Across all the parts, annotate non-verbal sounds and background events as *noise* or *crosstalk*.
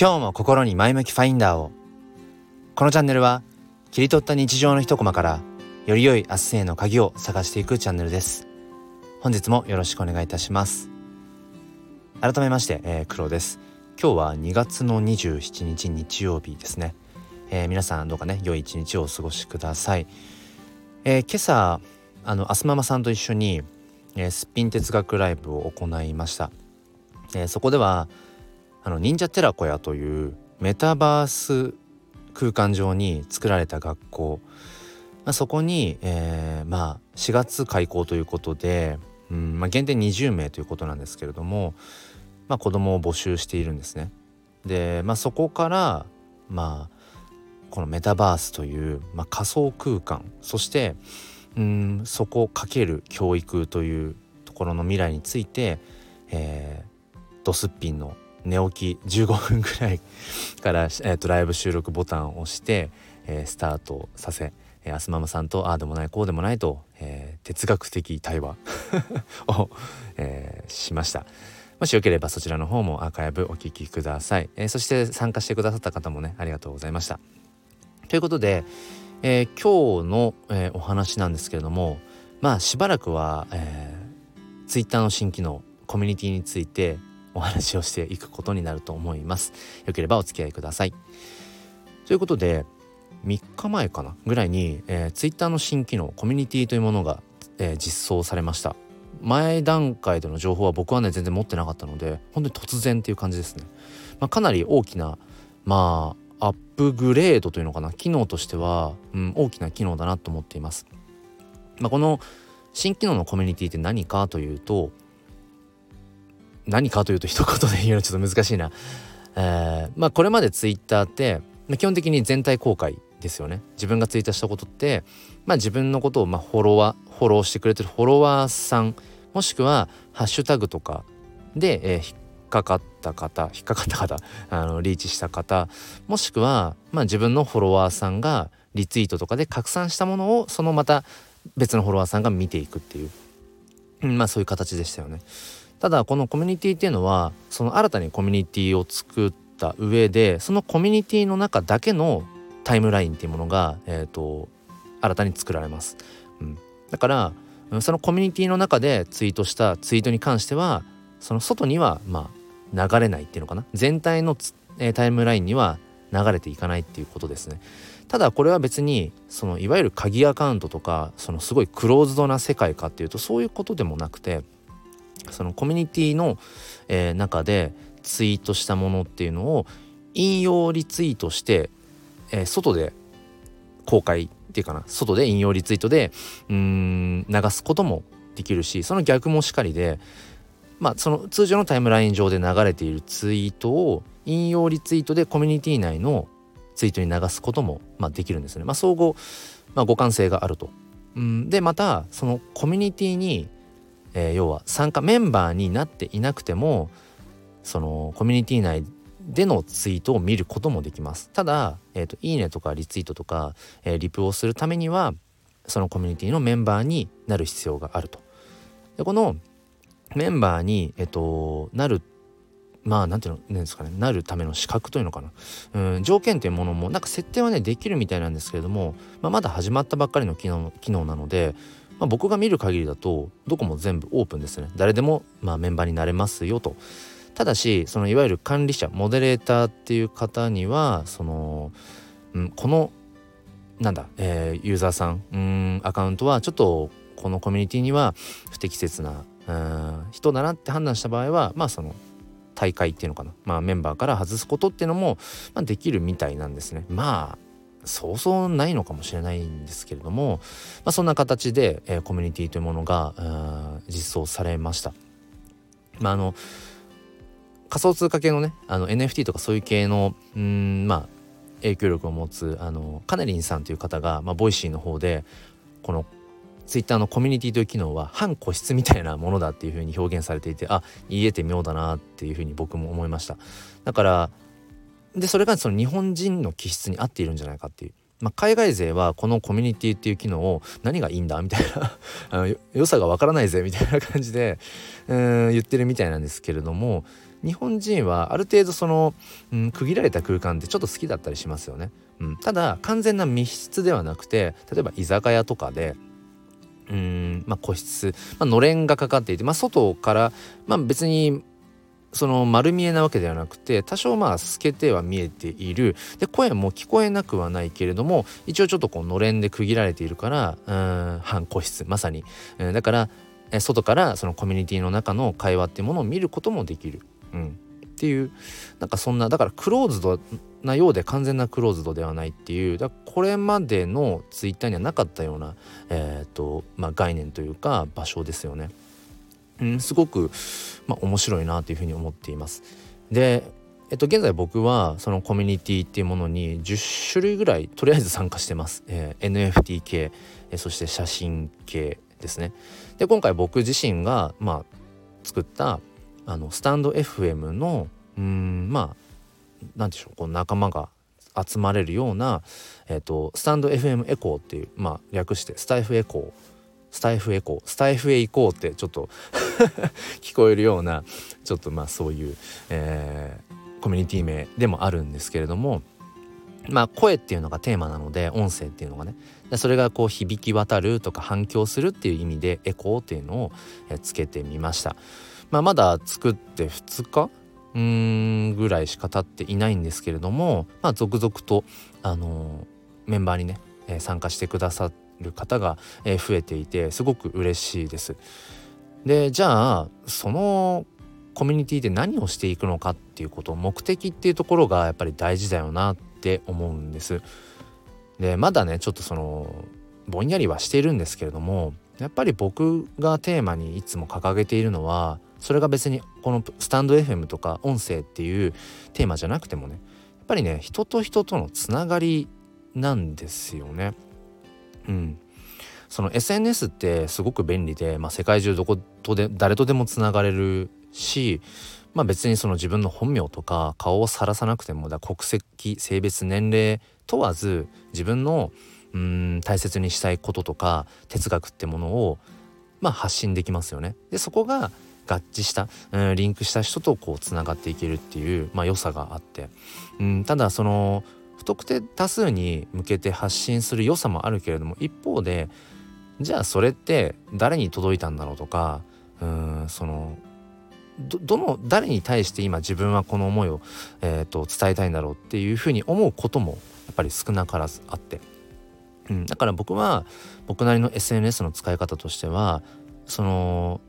今日も心に前向きファインダーを。このチャンネルは切り取った日常の一コマからより良い明日への鍵を探していくチャンネルです。本日もよろしくお願いいたします。改めまして、えー、黒です。今日は2月の27日日曜日ですね、えー、皆さんどうかね良い一日をお過ごしください、えー、今朝あのアスママさんと一緒に、えー、すっぴん哲学ライブを行いました、えー、そこではあの忍者寺子屋というメタバース空間上に作られた学校、まあ、そこに、えー、まあ4月開校ということで、うんまあ、限定20名ということなんですけれども、まあ、子供を募集しているんですね。で、まあ、そこからまあこのメタバースという、まあ、仮想空間そしてうんそこをかける教育というところの未来について、えー、ドスッピンの寝起き15分ぐらいから、えーと、ライブ収録ボタンを押して、えー、スタートさせ、えー、アスママさんとああでもないこうでもないと、えー、哲学的対話 *laughs* を、えー、しました。もしよければそちらの方もアーカイブお聴きください、えー、そして参加してくださった方もねありがとうございました。ということで、えー、今日の、えー、お話なんですけれどもまあしばらくは、えー、Twitter の新機能コミュニティについてお話をしていくことになると思います。よければお付き合いください。ということで3日前かなぐらいに、えー、Twitter の新機能コミュニティというものが、えー、実装されました。前段階での情報は僕はね全然持ってなかったので本当に突然っていう感じですね。まあ、かなり大きなまあアップグレードというのかな機能としては、うん、大きな機能だなと思っています。まあ、この新機能のコミュニティって何かというと何かというと一言で言うのちょっと難しいな。えー、まあこれまでツイッターって基本的に全体公開ですよね。自分がツイートしたことってまあ自分のことをまフォロワーフォローしてくれてるフォロワーさんもしくはハッシュタグとかで、えー、引っかかった方引っかかった方 *laughs* あのリーチした方もしくはまあ自分のフォロワーさんがリツイートとかで拡散したものをそのまた別のフォロワーさんが見ていくっていう、まあそういう形でしたよね。ただこのコミュニティっていうのはその新たにコミュニティを作った上でそのコミュニティの中だけのタイムラインっていうものが、えーと、新たに作られます、うん、だからそのコミュニティの中でツイートしたツイートに関してはその外にはまあ流れないっていうのかな。全体のえー、タイムラインには流れていかないっていうことですね。ただこれは別にそのいわゆる鍵アカウントとかそのすごいクローズドな世界かっていうとそういうことでもなくてそのコミュニティの、えー、中でツイートしたものっていうのを引用リツイートして、えー、外で公開っていうかな外で引用リツイートでうん流すこともできるしその逆もしかりでまあその通常のタイムライン上で流れているツイートを引用リツイートでコミュニティ内のツイートに流すことも、まあ、できるんですね。まあ、相互、まあ、互換性があると。うんでまたそのコミュニティにえー、要は参加メンバーになっていなくてもそのコミュニティ内でのツイートを見ることもできます。ただ、えーと、いいねとかリツイートとか、えー、リプをするためにはそのコミュニティのメンバーになる必要があると。でこのメンバーに、えーと、なるまあなんていうのなんですかねなるための資格というのかなうん条件というものもなんか設定はねできるみたいなんですけれども、まあ、まだ始まったばっかりの機能機能なのでまあ、僕が見る限りだとどこも全部オープンですね。誰でもまメンバーになれますよと。ただしそのいわゆる管理者モデレーターっていう方にはその、うん、このなんだ、えー、ユーザーさんうんアカウントはちょっとこのコミュニティには不適切なうん人だなって判断した場合はまあその大会っていうのかな、まあ、メンバーから外すことっていうのも、まあ、できるみたいなんですね。まあそうそうないのかもしれないんですけれども、まあ、そんな形で、えー、コミュニティというものが実装されました。まあ、あの仮想通貨系のねあの NFT とかそういう系のうんまあ影響力を持つあのカネリンさんという方が、まあ、 Voicy の方でこのツイッターのコミュニティという機能は反個室みたいなものだっていうふうに表現されていてあ言えて妙だなっていうふうに僕も思いましただからでそれがその日本人の気質に合っているんじゃないかっていう。まあ、海外勢はこのコミュニティっていう機能を何がいいんだみたいな *laughs* あの良さがわからないぜみたいな感じで *laughs* うん言ってるみたいなんですけれども日本人はある程度その、うん、区切られた空間ってちょっと好きだったりしますよね。うん、ただ完全な密室ではなくて例えば居酒屋とかでうんまあ、個室、まあのれんがかかっていて、まあ、外から、まあ、別にその丸見えなわけではなくて多少まあ透けては見えている。で声も聞こえなくはないけれども一応ちょっとこうのれんで区切られているからうん半個室まさに、うん、だから外からそのコミュニティの中の会話っていうものを見ることもできる、うん、っていうなんかそんなだからクローズドなようで完全なクローズドではないっていう。だこれまでのツイッターにはなかったような、えーとまあ、概念というか場所ですよね。うん、すごく、まあ、面白いなというふうに思っています。で、えっと、現在僕はそのコミュニティっていうものに10種類ぐらいとりあえず参加してます。えー、NFT 系、えー、そして写真系ですね。で今回僕自身が、まあ、作ったあのスタンド FM のうんまあ何でしょうこう仲間が集まれるような、えーと、スタンド FM エコーっていう、まあ、略してスタイフエコースタイフエコースタイフへ行こうってちょっと *laughs* 聞こえるようなちょっとまあそういう、えー、コミュニティ名でもあるんですけれどもまあ声っていうのがテーマなので音声っていうのがねそれがこう響き渡るとか反響するっていう意味でエコーっていうのをつけてみました。まあ、まだ作って2日？うんぐらいしか経っていないんですけれども、まあ、続々と、あのー、メンバーにね、参加してくださる方が、増えていてすごく嬉しいです。でじゃあそのコミュニティで何をしていくのかっていうこと目的っていうところがやっぱり大事だよなって思うんです。でまだねちょっとそのぼんやりはしているんですけれどもやっぱり僕がテーマにいつも掲げているのはそれが別にこのスタンド FM とか音声っていうテーマじゃなくてもねやっぱりね人と人とのつながりなんですよね。うん、その SNS ってすごく便利で、まあ、世界中どことで誰とでもつながれるし、まあ、別にその自分の本名とか顔をさらさなくてもだ国籍性別年齢問わず自分のうん大切にしたいこととか哲学ってものを、まあ、発信できますよね。でそこが合致した、うん、リンクした人とこうつながっていけるっていう、まあ、良さがあって、うん、ただその不特定多数に向けて発信する良さもあるけれども一方でじゃあそれって誰に届いたんだろうとかうんそのどの誰に対して今自分はこの思いを、えーと、伝えたいんだろうっていうふうに思うこともやっぱり少なからずあって、うん、だから僕は僕なりの SNS の使い方としてはその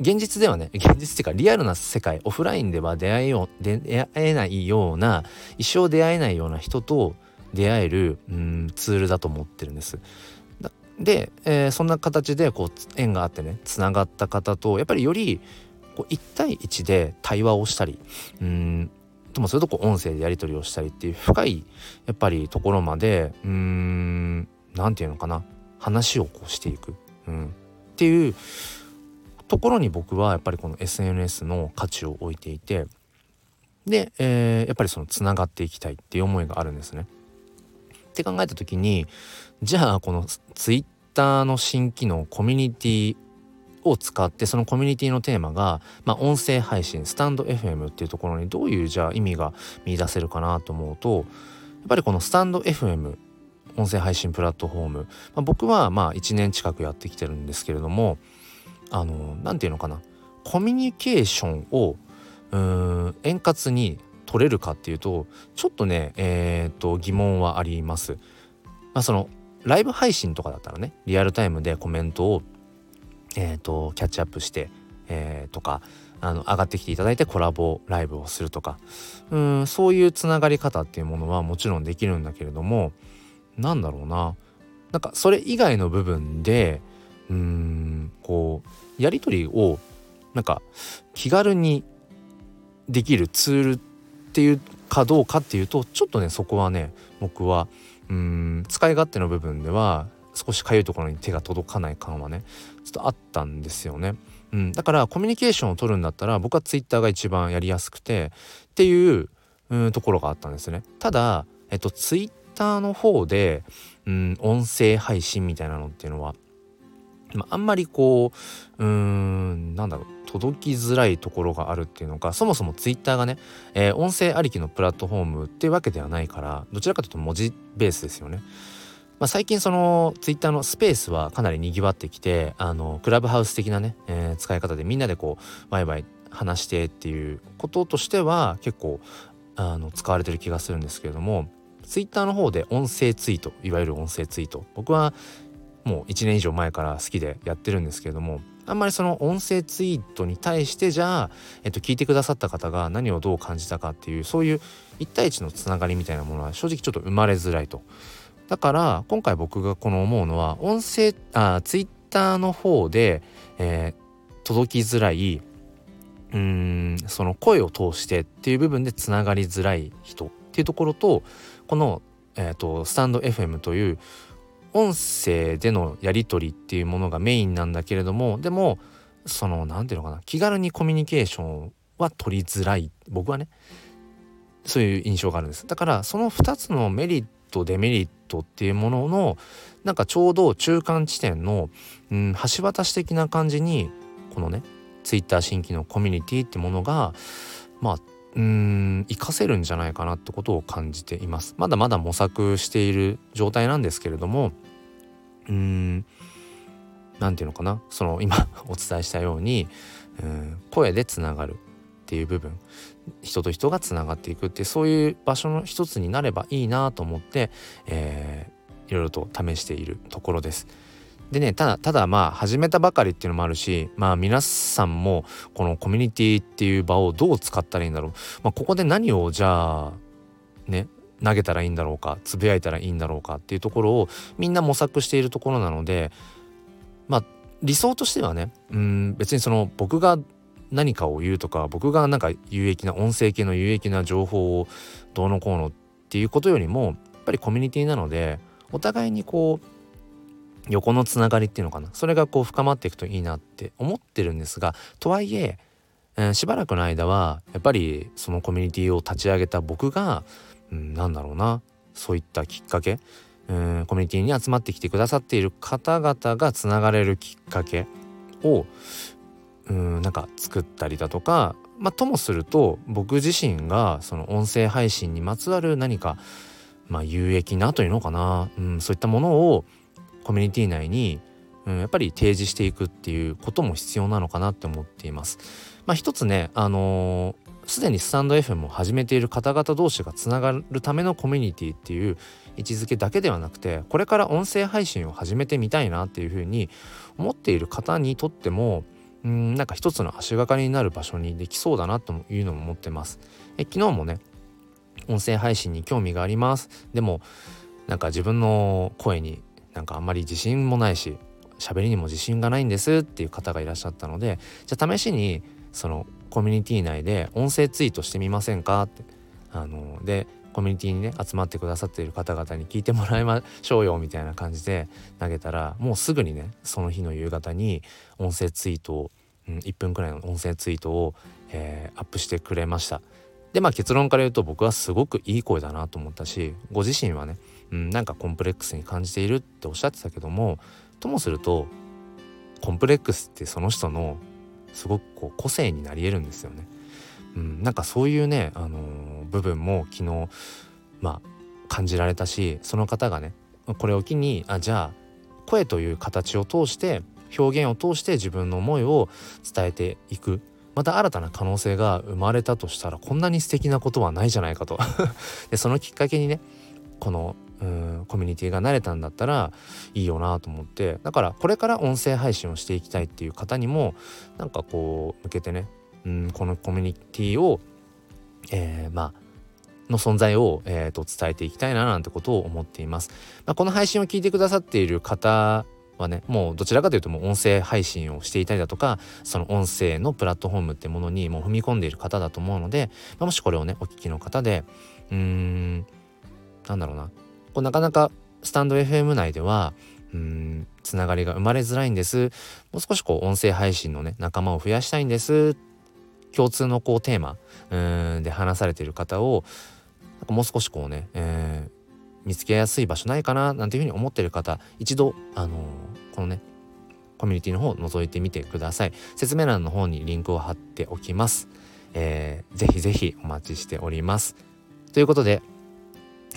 現実ではね *laughs* 現実っていうかリアルな世界オフラインでは出会えよ出会えないような一生出会えないような人と出会えるうんツールだと思ってるんです。で、えー、そんな形でこう縁があってねつながった方とやっぱりよりこう1対1で対話をしたりうんともするとこう音声でやり取りをしたりっていう深いやっぱりところまでうん何て言うのかな話をこうしていく、うん、っていうところに僕はやっぱりこの SNS の価値を置いていてで、えー、やっぱりそのつながっていきたいっていう思いがあるんですね。って考えた時にじゃあこの Twitter の新機能コミュニティを使ってそのコミュニティのテーマが、まあ、音声配信スタンド FM っていうところにどういうじゃあ意味が見出せるかなと思うとやっぱりこのスタンド FM 音声配信プラットフォーム、まあ、僕はまあ1年近くやってきてるんですけれどもあの何て言うのかなコミュニケーションをうん円滑に取れるかっていうとちょっとねえっ、と疑問はあります。まあ、そのライブ配信とかだったらねリアルタイムでコメントを、えーと、キャッチアップして、えー、とかあの上がってきていただいてコラボライブをするとかうんそういうつながり方っていうものはもちろんできるんだけれどもなんだろうななんかそれ以外の部分でうんこうやり取りをなんか気軽にできるツールっていうかどうかっていうとちょっとねそこはね僕はうん使い勝手の部分では少しかゆいところに手が届かない感はねちょっとあったんですよね。うん、だからコミュニケーションを取るんだったら僕は Twitter が一番やりやすくてっていううところがあったんですね。ただ、えっと、Twitter の方で、うん、音声配信みたいなのっていうのはまあんまりこううーんなんだろう届きづらいところがあるっていうのかそもそも Twitter がね、えー、音声ありきのプラットフォームっていうわけではないからどちらかというと文字ベースですよね。まあ、最近その Twitter のスペースはかなりにぎわってきてあのクラブハウス的なね、えー、使い方でみんなでこうワイワイ話してっていうこととしては結構あの使われてる気がするんですけれども Twitter の方で音声ツイートいわゆる音声ツイート僕はもう1年以上前から好きでやってるんですけれどもあんまりその音声ツイートに対してじゃあ、えっと、聞いてくださった方が何をどう感じたかっていうそういう1対1のつながりみたいなものは正直ちょっと生まれづらいと。だから今回僕がこの思うのは音声あツイッターの方で、えー、届きづらいうんその声を通してっていう部分でつながりづらい人っていうところとこの、えーとスタンド FM という音声でのやり取りっていうものがメインなんだけれどもでもその何て言うのかな気軽にコミュニケーションは取りづらい。僕はねそういう印象があるんです。だからその2つのメリットデメリットっていうもののなんかちょうど中間地点の、うん、橋渡し的な感じにこのねツイッター新規のコミュニティってものがまあうん活かせるんじゃないかなってことを感じています。まだまだ模索している状態なんですけれどもうん。何て言うのかな？その今 *laughs* お伝えしたようにうん声でつながるっていう部分。人と人がつながっていくってそういう場所の一つになればいいなと思って、えー、いろいろと試しているところです。でねただただまあ始めたばかりっていうのもあるしまあ皆さんもこのコミュニティっていう場をどう使ったらいいんだろう、まあ、ここで何をじゃあね投げたらいいんだろうかつぶやいたらいいんだろうかっていうところをみんな模索しているところなのでまあ理想としてはねうん別にその僕が何かを言うとか僕がなんか有益な音声系の有益な情報をどうのこうのっていうことよりもやっぱりコミュニティなのでお互いにこう横のつながりっていうのかな。それがこう深まっていくといいなって思ってるんですがとはいええー、しばらくの間はやっぱりそのコミュニティを立ち上げた僕が、うん、なんだろうな。そういったきっかけ、うん、コミュニティに集まってきてくださっている方々がつながれるきっかけを、うん、なんか作ったりだとかまあともすると僕自身がその音声配信にまつわる何かまあ有益なというのかな、うん、そういったものをコミュニティ内に、うん、やっぱり提示していくっていうことも必要なのかなって思っています。まあ、一つね、あのす、でにスタンド FM を始めている方々同士がつながるためのコミュニティっていう位置づけだけではなくてこれから音声配信を始めてみたいなっていうふうに思っている方にとってもうんなんか一つの足がかりになる場所にできそうだなというのも思ってます。え昨日もね音声配信に興味がありますでもなんか自分の声になんかあんまり自信もないし喋りにも自信がないんですっていう方がいらっしゃったのでじゃあ試しにそのコミュニティ内で音声ツイートしてみませんか？ってあのでコミュニティにね集まってくださっている方々に聞いてもらいましょうよみたいな感じで投げたらもうすぐにねその日の夕方に音声ツイートを、うん、1分くらいの音声ツイートを、えー、アップしてくれました。でまあ結論から言うと僕はすごくいい声だなと思ったしご自身はねうん、なんかコンプレックスに感じているっておっしゃってたけどもともするとコンプレックスってその人のすごくこう個性になり得るんですよね。うん、なんかそういうね、あのー、部分も昨日まあ感じられたしその方がねこれを機にあじゃあ声という形を通して表現を通して自分の思いを伝えていくまた新たな可能性が生まれたとしたらこんなに素敵なことはないじゃないかと *laughs* でそのきっかけにねこのうんコミュニティが慣れたんだったらいいよなと思ってだからこれから音声配信をしていきたいっていう方にもなんかこう向けてねうんこのコミュニティをえー、まあの存在を、えーと、伝えていきたいななんてことを思っています。まあ、この配信を聞いてくださっている方はねもうどちらかというともう音声配信をしていたりだとかその音声のプラットフォームってものにもう踏み込んでいる方だと思うので、まあ、もしこれをねお聞きの方でうーんなんだろうなこうなかなかスタンド FM 内ではうんつながりが生まれづらいんです。もう少しこう音声配信のね仲間を増やしたいんです。共通のこうテーマうんで話されている方をなんかもう少しこうね、えー、見つけやすい場所ないかななんていうふうに思ってる方一度あのー、このねコミュニティの方を覗いてみてください。説明欄の方にリンクを貼っておきます、えー、ぜひぜひお待ちしております。ということで、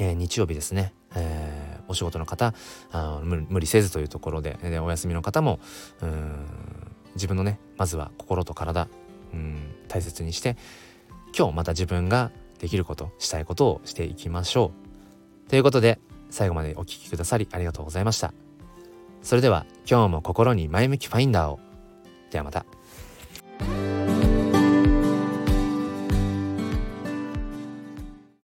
えー、日曜日ですね、えー、お仕事の方あ無理せずというところででお休みの方もうん自分のねまずは心と体うん大切にして今日また自分ができることしたいことをしていきましょう。ということで最後までお聴きくださりありがとうございました。それでは今日も心に前向きファインダーを。ではまた。